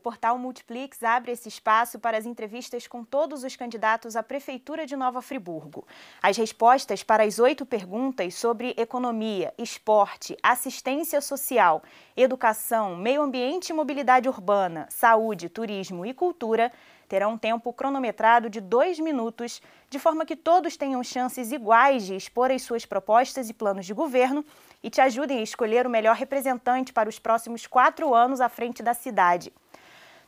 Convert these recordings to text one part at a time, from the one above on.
portal Multiplix abre esse espaço para as entrevistas com todos os candidatos à Prefeitura de Nova Friburgo. As respostas para as oito perguntas sobre economia, esporte, assistência social, educação, meio ambiente e mobilidade urbana, saúde, turismo e cultura terão um tempo cronometrado de dois minutos, de forma que todos tenham chances iguais de expor as suas propostas e planos de governo e te ajudem a escolher o melhor representante para os próximos quatro anos à frente da cidade.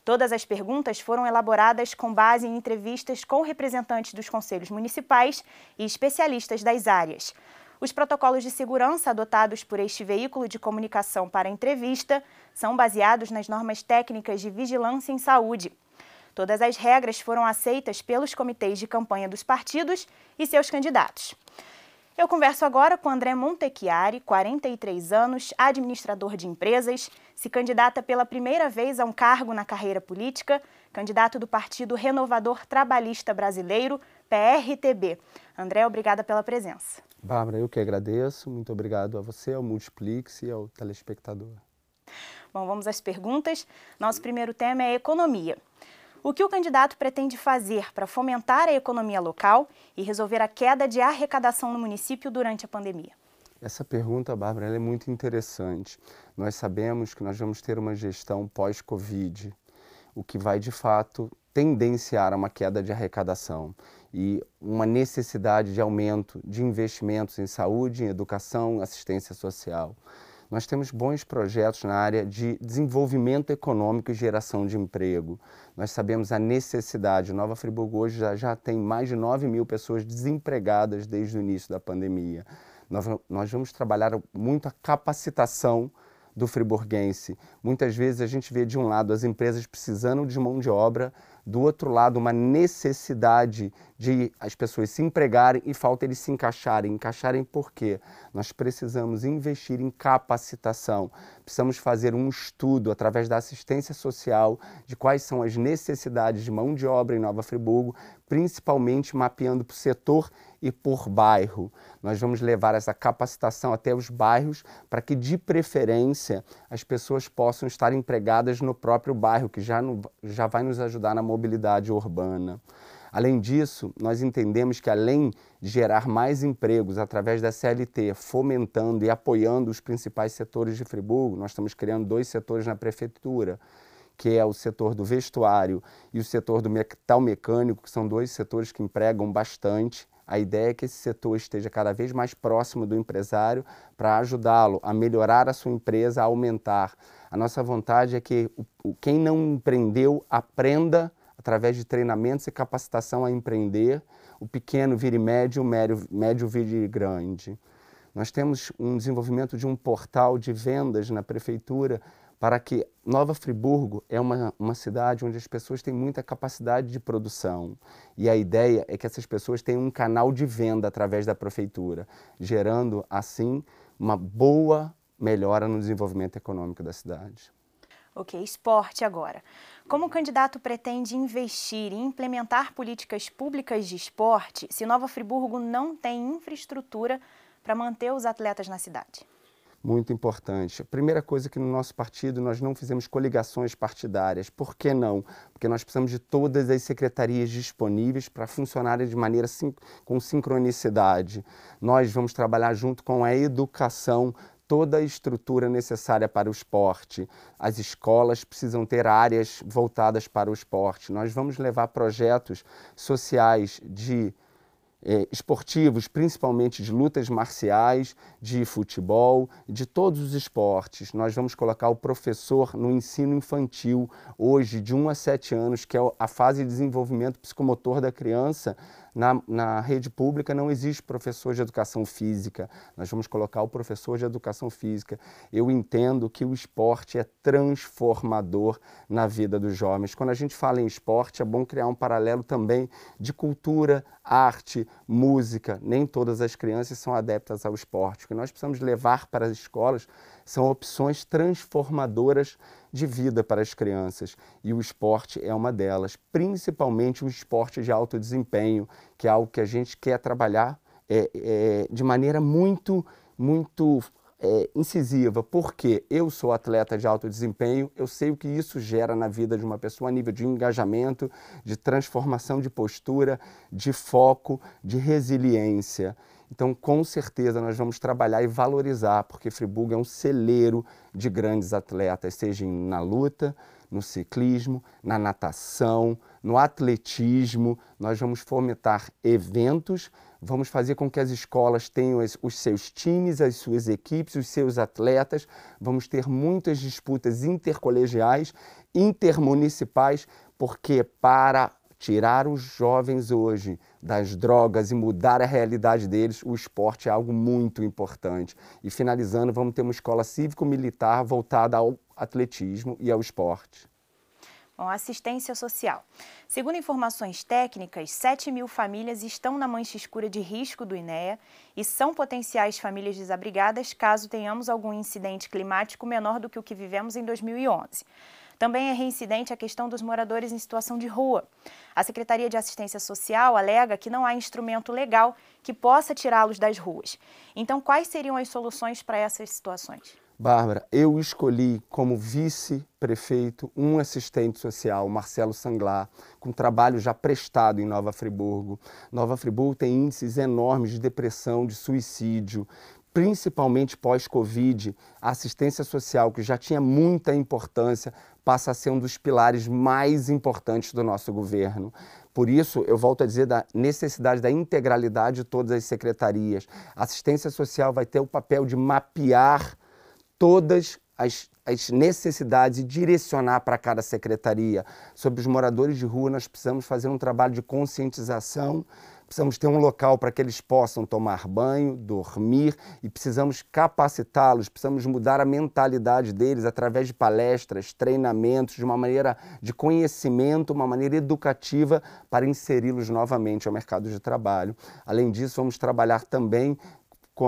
Todas as perguntas foram elaboradas com base em entrevistas com representantes dos conselhos municipais e especialistas das áreas. Os protocolos de segurança adotados por este veículo de comunicação para entrevista são baseados nas normas técnicas de vigilância em saúde. Todas as regras foram aceitas pelos comitês de campanha dos partidos e seus candidatos. Eu converso agora com André Montechiari, 43 anos, administrador de empresas, se candidata pela primeira vez a um cargo na carreira política, candidato do Partido Renovador Trabalhista Brasileiro, PRTB. André, obrigada pela presença. Bárbara, eu que agradeço. Muito obrigado a você, ao Multiplix e ao telespectador. Bom, vamos às perguntas. Nosso primeiro tema é economia. O que o candidato pretende fazer para fomentar a economia local e resolver a queda de arrecadação no município durante a pandemia? Essa pergunta, Bárbara, é muito interessante. Nós sabemos que nós vamos ter uma gestão pós-Covid, o que vai de fato tendenciar a uma queda de arrecadação e uma necessidade de aumento de investimentos em saúde, em educação, assistência social. Nós temos bons projetos na área de desenvolvimento econômico e geração de emprego. Nós sabemos a necessidade. Nova Friburgo hoje já, já tem mais de 9 mil pessoas desempregadas desde o início da pandemia. Nós, nós vamos trabalhar muito a capacitação do friburguense. Muitas vezes a gente vê de um lado as empresas precisando de mão de obra, do outro lado uma necessidade de as pessoas se empregarem e falta eles se encaixarem. Encaixarem por quê? Nós precisamos investir em capacitação, precisamos fazer um estudo através da assistência social de quais são as necessidades de mão de obra em Nova Friburgo, principalmente mapeando por setor e por bairro. Nós vamos levar essa capacitação até os bairros para que, de preferência, as pessoas possam estar empregadas no próprio bairro, que já, no, já vai nos ajudar na mobilidade urbana. Além disso, nós entendemos que além de gerar mais empregos através da CLT, fomentando e apoiando os principais setores de Friburgo, nós estamos criando dois setores na prefeitura, que é o setor do vestuário e o setor do metal mecânico, que são dois setores que empregam bastante. A ideia é que esse setor esteja cada vez mais próximo do empresário para ajudá-lo a melhorar a sua empresa, a aumentar. A nossa vontade é que quem não empreendeu aprenda através de treinamentos e capacitação a empreender, o pequeno vire médio, o médio, médio vire grande. Nós temos um desenvolvimento de um portal de vendas na prefeitura para que Nova Friburgo é uma, uma cidade onde as pessoas têm muita capacidade de produção. E a ideia é que essas pessoas tenham um canal de venda através da prefeitura, gerando, assim, uma boa melhora no desenvolvimento econômico da cidade. Ok, esporte agora. Como o candidato pretende investir e implementar políticas públicas de esporte se Nova Friburgo não tem infraestrutura para manter os atletas na cidade? Muito importante. A primeira coisa é que no nosso partido nós não fizemos coligações partidárias. Por que não? Porque nós precisamos de todas as secretarias disponíveis para funcionarem de maneira com sincronicidade. Nós vamos trabalhar junto com a educação toda a estrutura necessária para o esporte. As escolas precisam ter áreas voltadas para o esporte. Nós vamos levar projetos sociais de eh, esportivos, principalmente de lutas marciais, de futebol, de todos os esportes. Nós vamos colocar o professor no ensino infantil, hoje de 1 a 7 anos, que é a fase de desenvolvimento psicomotor da criança, na, na rede pública não existe professor de educação física, nós vamos colocar o professor de educação física. Eu entendo que o esporte é transformador na vida dos jovens. Quando a gente fala em esporte, é bom criar um paralelo também de cultura, arte, música. Nem todas as crianças são adeptas ao esporte. O que nós precisamos levar para as escolas são opções transformadoras de vida para as crianças. E o esporte é uma delas, principalmente o esporte de alto desempenho, que é algo que a gente quer trabalhar é, é, de maneira muito, muito é, incisiva, porque eu sou atleta de alto desempenho, eu sei o que isso gera na vida de uma pessoa a nível de engajamento, de transformação de postura, de foco, de resiliência. Então, com certeza, nós vamos trabalhar e valorizar, porque Friburgo é um celeiro de grandes atletas, seja na luta, no ciclismo, na natação, no atletismo. Nós vamos fomentar eventos Vamos fazer com que as escolas tenham os seus times, as suas equipes, os seus atletas. Vamos ter muitas disputas intercolegiais, intermunicipais, porque para tirar os jovens hoje das drogas e mudar a realidade deles, o esporte é algo muito importante. E finalizando, vamos ter uma escola cívico-militar voltada ao atletismo e ao esporte. Bom, assistência social. Segundo informações técnicas, 7 mil famílias estão na mancha escura de risco do INEA e são potenciais famílias desabrigadas caso tenhamos algum incidente climático menor do que o que vivemos em 2011. Também é reincidente a questão dos moradores em situação de rua. A Secretaria de Assistência Social alega que não há instrumento legal que possa tirá-los das ruas. Então, quais seriam as soluções para essas situações? Bárbara, eu escolhi como vice-prefeito um assistente social, Marcelo Sanglar, com trabalho já prestado em Nova Friburgo. Nova Friburgo tem índices enormes de depressão, de suicídio, principalmente pós-Covid. A assistência social, que já tinha muita importância, passa a ser um dos pilares mais importantes do nosso governo. Por isso, eu volto a dizer da necessidade da integralidade de todas as secretarias. A assistência social vai ter o papel de mapear todas as, as necessidades e direcionar para cada secretaria. Sobre os moradores de rua, nós precisamos fazer um trabalho de conscientização, precisamos ter um local para que eles possam tomar banho, dormir e precisamos capacitá-los, precisamos mudar a mentalidade deles através de palestras, treinamentos, de uma maneira de conhecimento, uma maneira educativa para inseri-los novamente ao mercado de trabalho. Além disso, vamos trabalhar também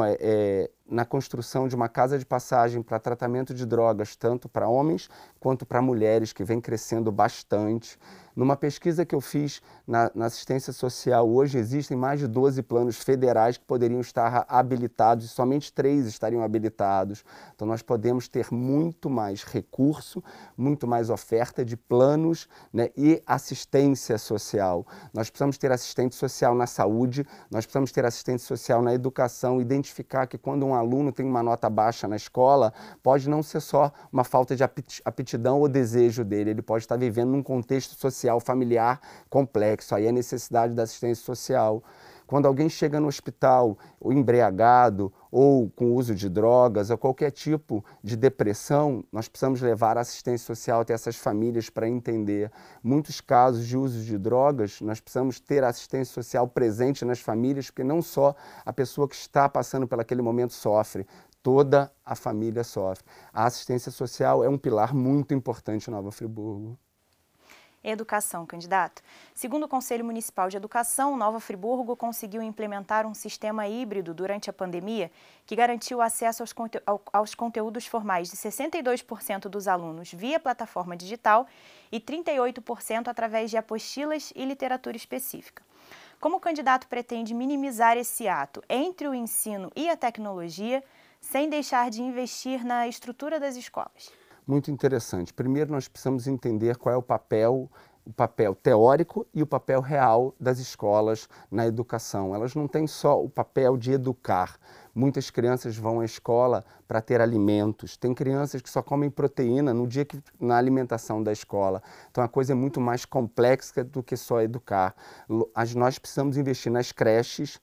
é, é na construção de uma casa de passagem para tratamento de drogas, tanto para homens quanto para mulheres, que vem crescendo bastante. Numa pesquisa que eu fiz na, na, assistência social, hoje existem mais de 12 planos federais que poderiam estar habilitados e somente três estariam habilitados. Então, nós podemos ter muito mais recurso, muito mais oferta de planos né, e assistência social. Nós precisamos ter assistente social na saúde, nós precisamos ter assistente social na educação, identificar que quando um aluno tem uma nota baixa na escola, pode não ser só uma falta de aptidão ou desejo dele, ele pode estar vivendo num contexto social social, familiar complexo. Aí a necessidade da assistência social. Quando alguém chega no hospital ou embriagado ou com uso de drogas ou qualquer tipo de depressão, nós precisamos levar a assistência social até essas famílias para entender. Muitos casos de uso de drogas, nós precisamos ter assistência social presente nas famílias, porque não só a pessoa que está passando por aquele momento sofre, toda a família sofre. A assistência social é um pilar muito importante em Nova Friburgo. Educação, candidato. Segundo o Conselho Municipal de Educação, Nova Friburgo conseguiu implementar um sistema híbrido durante a pandemia que garantiu acesso aos, conte aos conteúdos formais de 62% dos alunos via plataforma digital e 38% através de apostilas e literatura específica. Como o candidato pretende minimizar esse ato entre o ensino e a tecnologia, sem deixar de investir na estrutura das escolas? Muito interessante. Primeiro, nós precisamos entender qual é o papel o papel teórico e o papel real das escolas na educação. Elas não têm só o papel de educar. Muitas crianças vão à escola para ter alimentos. Tem crianças que só comem proteína no dia que na alimentação da escola. Então a coisa é muito mais complexa do que só educar. Nós precisamos investir nas creches,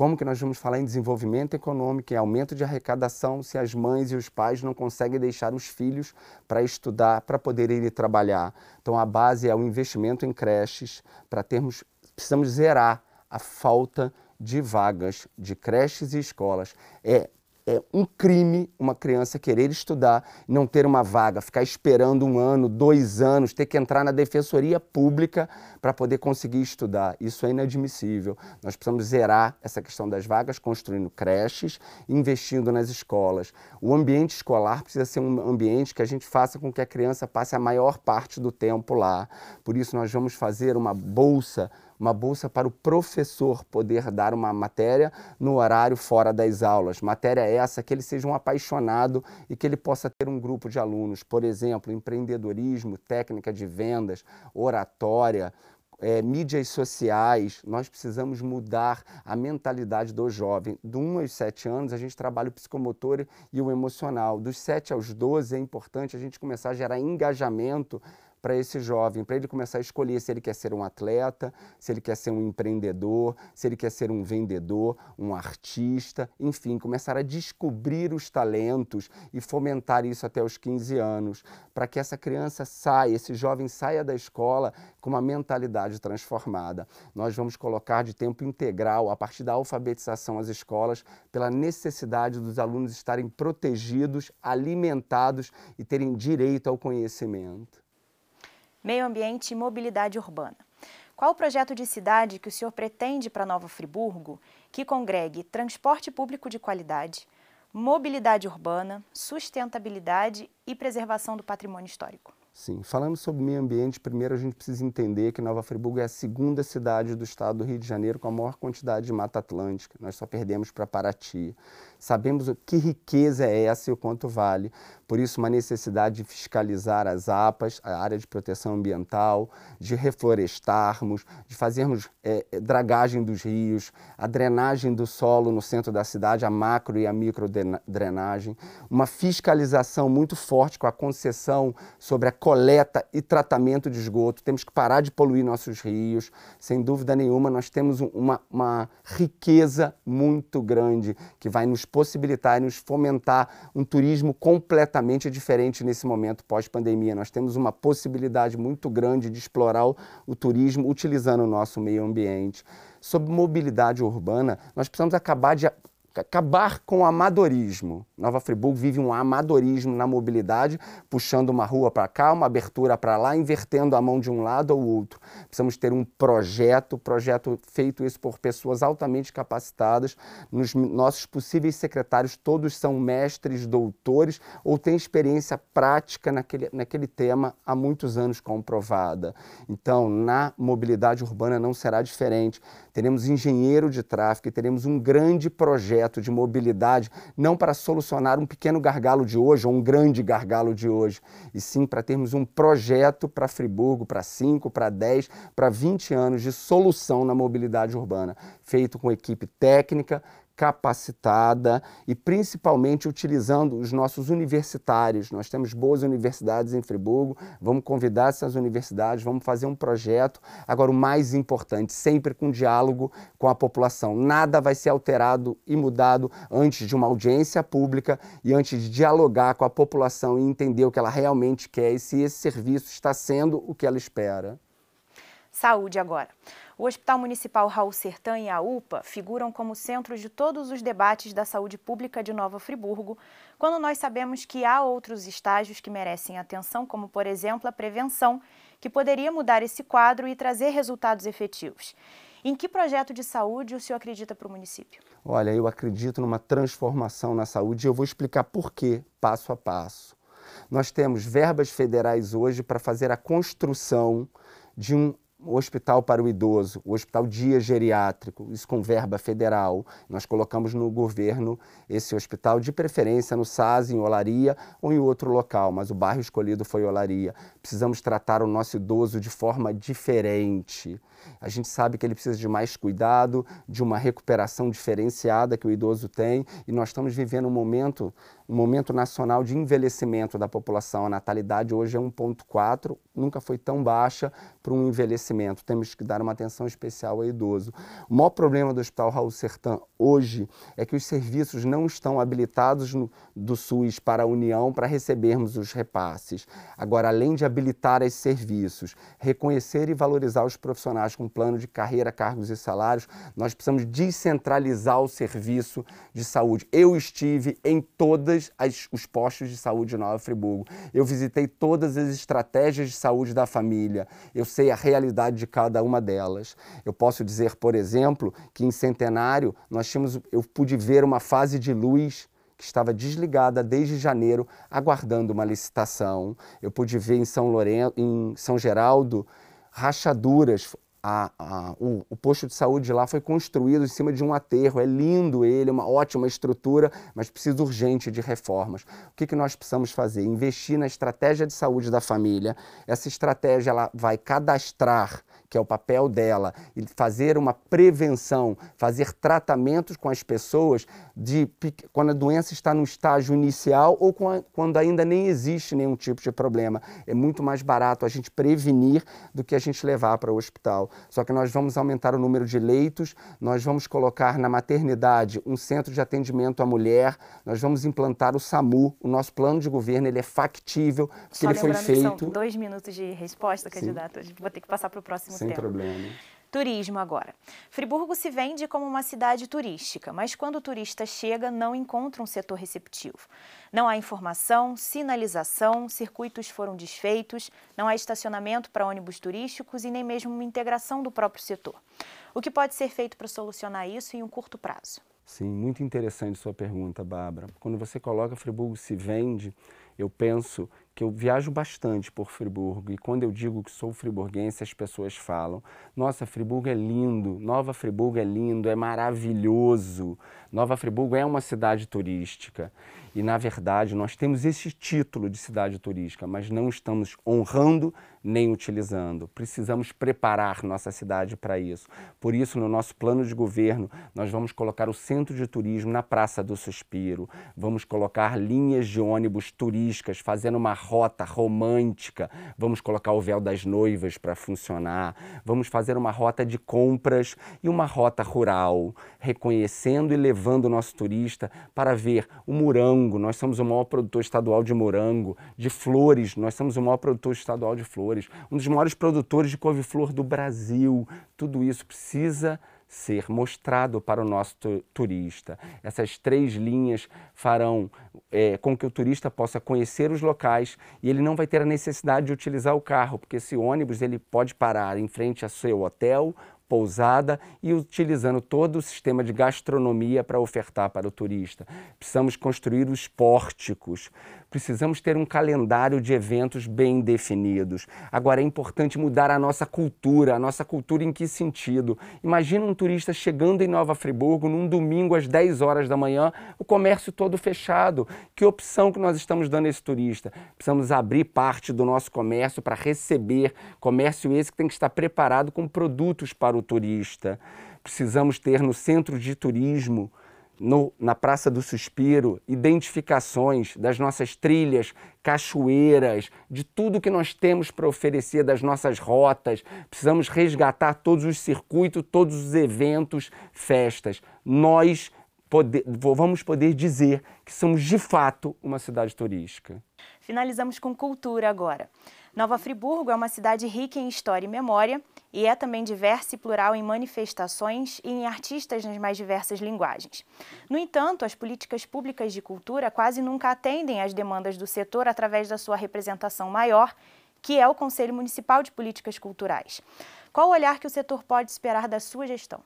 como que nós vamos falar em desenvolvimento econômico, em aumento de arrecadação, se as mães e os pais não conseguem deixar os filhos para estudar, para poder ir trabalhar? Então a base é o investimento em creches, para termos, precisamos zerar a falta de vagas de creches e escolas. É é um crime uma criança querer estudar, não ter uma vaga, ficar esperando um ano, dois anos, ter que entrar na defensoria pública para poder conseguir estudar. Isso é inadmissível. Nós precisamos zerar essa questão das vagas, construindo creches, investindo nas escolas. O ambiente escolar precisa ser um ambiente que a gente faça com que a criança passe a maior parte do tempo lá. Por isso, nós vamos fazer uma bolsa uma bolsa para o professor poder dar uma matéria no horário fora das aulas. Matéria essa que ele seja um apaixonado e que ele possa ter um grupo de alunos, por exemplo, empreendedorismo, técnica de vendas, oratória, é, mídias sociais, nós precisamos mudar a mentalidade do jovem. Do 1 aos 7 anos, a gente trabalha o psicomotor e o emocional. Dos 7 aos 12, é importante a gente começar a gerar engajamento para esse jovem, para ele começar a escolher se ele quer ser um atleta, se ele quer ser um empreendedor, se ele quer ser um vendedor, um artista, enfim, começar a descobrir os talentos e fomentar isso até os 15 anos, para que essa criança saia, esse jovem saia da escola com uma mentalidade transformada. Nós vamos colocar de tempo integral, a partir da alfabetização às escolas, pela necessidade dos alunos estarem protegidos, alimentados e terem direito ao conhecimento meio ambiente e mobilidade urbana. Qual o projeto de cidade que o senhor pretende para Nova Friburgo que congregue transporte público de qualidade, mobilidade urbana, sustentabilidade e preservação do patrimônio histórico? Sim, falando sobre meio ambiente, primeiro a gente precisa entender que Nova Friburgo é a segunda cidade do estado do Rio de Janeiro com a maior quantidade de mata atlântica. Nós só perdemos para Paraty. Sabemos que riqueza é essa e o quanto vale. Por isso, uma necessidade de fiscalizar as APAs, a área de proteção ambiental, de reflorestarmos, de fazermos é, dragagem dos rios, a drenagem do solo no centro da cidade, a macro e a micro drenagem, uma fiscalização muito forte com a concessão sobre a coleta e tratamento de esgoto. Temos que parar de poluir nossos rios. Sem dúvida nenhuma, nós temos uma, uma riqueza muito grande que vai nos possibilitar e nos fomentar um turismo completamente diferente nesse momento pós-pandemia. Nós temos uma possibilidade muito grande de explorar o, o turismo utilizando o nosso meio ambiente. Sobre mobilidade urbana, nós precisamos acabar de acabar com o amadorismo. Nova Friburgo vive um amadorismo na mobilidade, puxando uma rua para cá, uma abertura para lá, invertendo a mão de um lado ou outro. Precisamos ter um projeto, projeto feito isso por pessoas altamente capacitadas. Nos nossos possíveis secretários, todos são mestres, doutores ou têm experiência prática naquele, naquele tema há muitos anos comprovada. Então, na mobilidade urbana não será diferente. Teremos engenheiro de tráfego teremos um grande projeto projeto de mobilidade não para solucionar um pequeno gargalo de hoje ou um grande gargalo de hoje, e sim para termos um projeto para Friburgo, para 5, para 10, para 20 anos de solução na mobilidade urbana, feito com equipe técnica, capacitada e principalmente utilizando os nossos universitários. Nós temos boas universidades em Friburgo, vamos convidar essas universidades, vamos fazer um projeto. Agora, o mais importante, sempre com diálogo com a população. Nada vai ser alterado e mudado antes de uma audiência pública e antes de dialogar com a população e entender o que ela realmente quer e se esse serviço está sendo o que ela espera. Saúde agora. O Hospital Municipal Raul Sertã e a UPA figuram como centros de todos os debates da saúde pública de Nova Friburgo, quando nós sabemos que há outros estágios que merecem atenção, como, por exemplo, a prevenção, que poderia mudar esse quadro e trazer resultados efetivos. Em que projeto de saúde o senhor acredita para o município? Olha, eu acredito numa transformação na saúde e eu vou explicar por quê, passo a passo. Nós temos verbas federais hoje para fazer a construção de um o hospital para o idoso, o hospital dia geriátrico, isso com verba federal. Nós colocamos no governo esse hospital, de preferência no SAS, em Olaria ou em outro local, mas o bairro escolhido foi Olaria. Precisamos tratar o nosso idoso de forma diferente. A gente sabe que ele precisa de mais cuidado, de uma recuperação diferenciada que o idoso tem, e nós estamos vivendo um momento, um momento nacional de envelhecimento da população. A natalidade hoje é 1.4, nunca foi tão baixa para um envelhecimento. Temos que dar uma atenção especial ao idoso. O maior problema do Hospital Raul Sertã hoje é que os serviços não estão habilitados no, do SUS para a União para recebermos os repasses. Agora, além de habilitar esses serviços, reconhecer e valorizar os profissionais com plano de carreira, cargos e salários, nós precisamos descentralizar o serviço de saúde. Eu estive em todos os postos de saúde de Nova Friburgo. Eu visitei todas as estratégias de saúde da família. Eu sei a realidade de cada uma delas. Eu posso dizer, por exemplo, que em Centenário nós tínhamos, eu pude ver uma fase de luz que estava desligada desde janeiro, aguardando uma licitação. Eu pude ver em São Lourenço, em São Geraldo, rachaduras a, a, o, o, posto de saúde lá foi construído em cima de um aterro, é lindo ele, uma ótima estrutura, mas precisa urgente de reformas. O que, que nós precisamos fazer? Investir na estratégia de saúde da família. Essa estratégia ela vai cadastrar que é o papel dela, e fazer uma prevenção, fazer tratamentos com as pessoas de quando a doença está no estágio inicial ou quando ainda nem existe nenhum tipo de problema. É muito mais barato a gente prevenir do que a gente levar para o hospital. Só que nós vamos aumentar o número de leitos, nós vamos colocar na maternidade um centro de atendimento à mulher, nós vamos implantar o SAMU, o nosso plano de governo, ele é factível, porque Só ele foi feito. são dois minutos de resposta, candidato. Vou ter que passar para o próximo sem problema. Turismo agora. Friburgo se vende como uma cidade turística, mas quando o turista chega, não encontra um setor receptivo. Não há informação, sinalização, circuitos foram desfeitos, não há estacionamento para ônibus turísticos e nem mesmo uma integração do próprio setor. O que pode ser feito para solucionar isso em um curto prazo? Sim, muito interessante sua pergunta, Bárbara. Quando você coloca Friburgo se vende, eu penso que eu viajo bastante por Friburgo e quando eu digo que sou friburguense, as pessoas falam: Nossa, Friburgo é lindo, Nova Friburgo é lindo, é maravilhoso. Nova Friburgo é uma cidade turística. E, na verdade, nós temos esse título de cidade turística, mas não estamos honrando nem utilizando. Precisamos preparar nossa cidade para isso. Por isso, no nosso plano de governo, nós vamos colocar o centro de turismo na Praça do Suspiro, vamos colocar linhas de ônibus fazendo uma rota romântica, vamos colocar o véu das noivas para funcionar, vamos fazer uma rota de compras e uma rota rural, reconhecendo e levando o nosso turista para ver o morango. Nós somos o maior produtor estadual de morango, de flores, nós somos o maior produtor estadual de flores, um dos maiores produtores de couve-flor do Brasil. Tudo isso precisa ser mostrado para o nosso turista. Essas três linhas farão é, com que o turista possa conhecer os locais e ele não vai ter a necessidade de utilizar o carro, porque esse ônibus ele pode parar em frente ao seu hotel pousada e utilizando todo o sistema de gastronomia para ofertar para o turista. Precisamos construir os pórticos, precisamos ter um calendário de eventos bem definidos. Agora é importante mudar a nossa cultura, a nossa cultura em que sentido? Imagina um turista chegando em Nova Friburgo num domingo às 10 horas da manhã, o comércio todo fechado. Que opção que nós estamos dando a esse turista? Precisamos abrir parte do nosso comércio para receber comércio esse que tem que estar preparado com produtos para o turista. Precisamos ter no centro de turismo no, na Praça do Suspiro, identificações das nossas trilhas, cachoeiras, de tudo que nós temos para oferecer, das nossas rotas. Precisamos resgatar todos os circuitos, todos os eventos, festas. Nós poder, vamos poder dizer que somos de fato uma cidade turística. Finalizamos com cultura agora. Nova Friburgo é uma cidade rica em história e memória e é também diversa e plural em manifestações e em artistas nas mais diversas linguagens. No entanto, as políticas públicas de cultura quase nunca atendem às demandas do setor através da sua representação maior, que é o Conselho Municipal de Políticas Culturais. Qual o olhar que o setor pode esperar da sua gestão?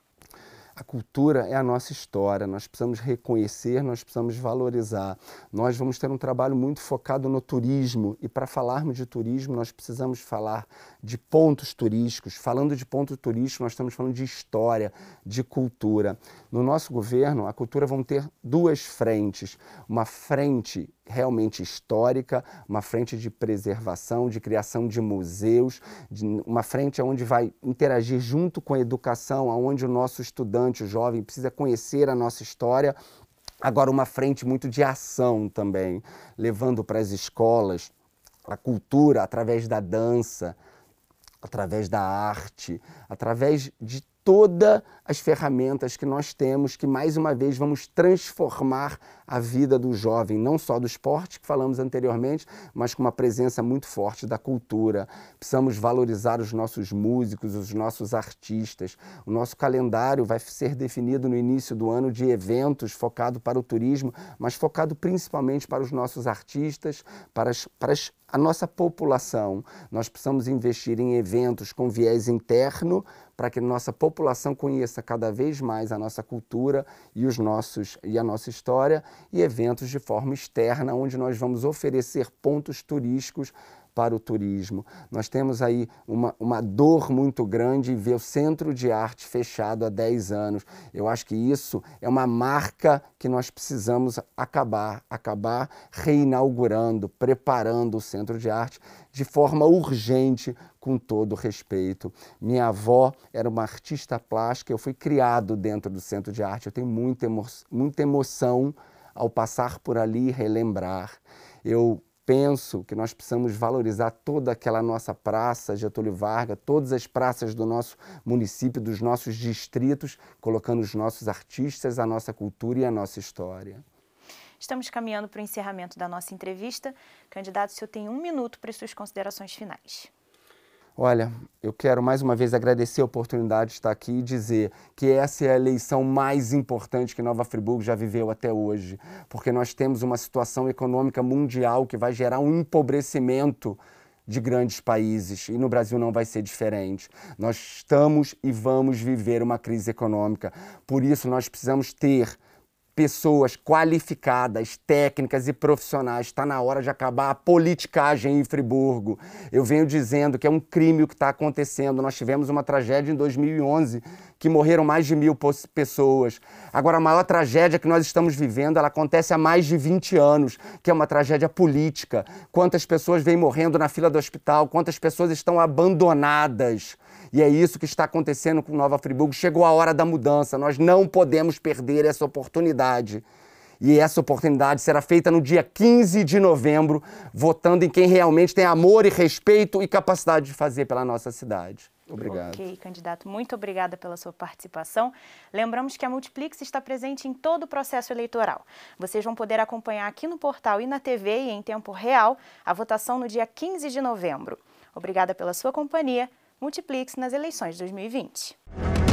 A cultura é a nossa história, nós precisamos reconhecer, nós precisamos valorizar. Nós vamos ter um trabalho muito focado no turismo e para falarmos de turismo nós precisamos falar de pontos turísticos. Falando de ponto turístico, nós estamos falando de história, de cultura. No nosso governo, a cultura vão ter duas frentes. Uma frente realmente histórica, uma frente de preservação, de criação de museus, de uma frente onde vai interagir junto com a educação, onde o nosso estudante, o jovem, precisa conhecer a nossa história. Agora, uma frente muito de ação também, levando para as escolas a cultura através da dança, através da arte, através de todas as ferramentas que nós temos, que mais uma vez vamos transformar a vida do jovem, não só do esporte que falamos anteriormente, mas com uma presença muito forte da cultura. Precisamos valorizar os nossos músicos, os nossos artistas. O nosso calendário vai ser definido no início do ano de eventos focado para o turismo, mas focado principalmente para os nossos artistas, para as, para as a nossa população. Nós precisamos investir em eventos com viés interno para que nossa população conheça cada vez mais a nossa cultura e os nossos e a nossa história e eventos de forma externa onde nós vamos oferecer pontos turísticos para o turismo. Nós temos aí uma, uma dor muito grande em ver o Centro de Arte fechado há 10 anos. Eu acho que isso é uma marca que nós precisamos acabar, acabar reinaugurando, preparando o Centro de Arte de forma urgente, com todo respeito. Minha avó era uma artista plástica, eu fui criado dentro do Centro de Arte, eu tenho muita, emo muita emoção ao passar por ali e relembrar. Eu penso que nós precisamos valorizar toda aquela nossa praça Getúlio Vargas, todas as praças do nosso município, dos nossos distritos, colocando os nossos artistas, a nossa cultura e a nossa história. Estamos caminhando para o encerramento da nossa entrevista. Candidato, o senhor tem um minuto para as suas considerações finais. Olha, eu quero mais uma vez agradecer a oportunidade de estar aqui e dizer que essa é a eleição mais importante que Nova Friburgo já viveu até hoje, porque nós temos uma situação econômica mundial que vai gerar um empobrecimento de grandes países e no Brasil não vai ser diferente. Nós estamos e vamos viver uma crise econômica. Por isso nós precisamos ter pessoas qualificadas, técnicas e profissionais. Está na hora de acabar a politicagem em Friburgo. Eu venho dizendo que é um crime o que está acontecendo. Nós tivemos uma tragédia em 2011 que morreram mais de mil pessoas. Agora, a maior tragédia que nós estamos vivendo, ela acontece há mais de 20 anos, que é uma tragédia política. Quantas pessoas vêm morrendo na fila do hospital, quantas pessoas estão abandonadas. E é isso que está acontecendo com Nova Friburgo. Chegou a hora da mudança. Nós não podemos perder essa oportunidade. E essa oportunidade será feita no dia 15 de novembro, votando em quem realmente tem amor e respeito e capacidade de fazer pela nossa cidade. Obrigado. Ok, candidato, muito obrigada pela sua participação. Lembramos que a Multiplix está presente em todo o processo eleitoral. Vocês vão poder acompanhar aqui no portal e na TV e em tempo real a votação no dia 15 de novembro. Obrigada pela sua companhia. Multiplix nas eleições de 2020.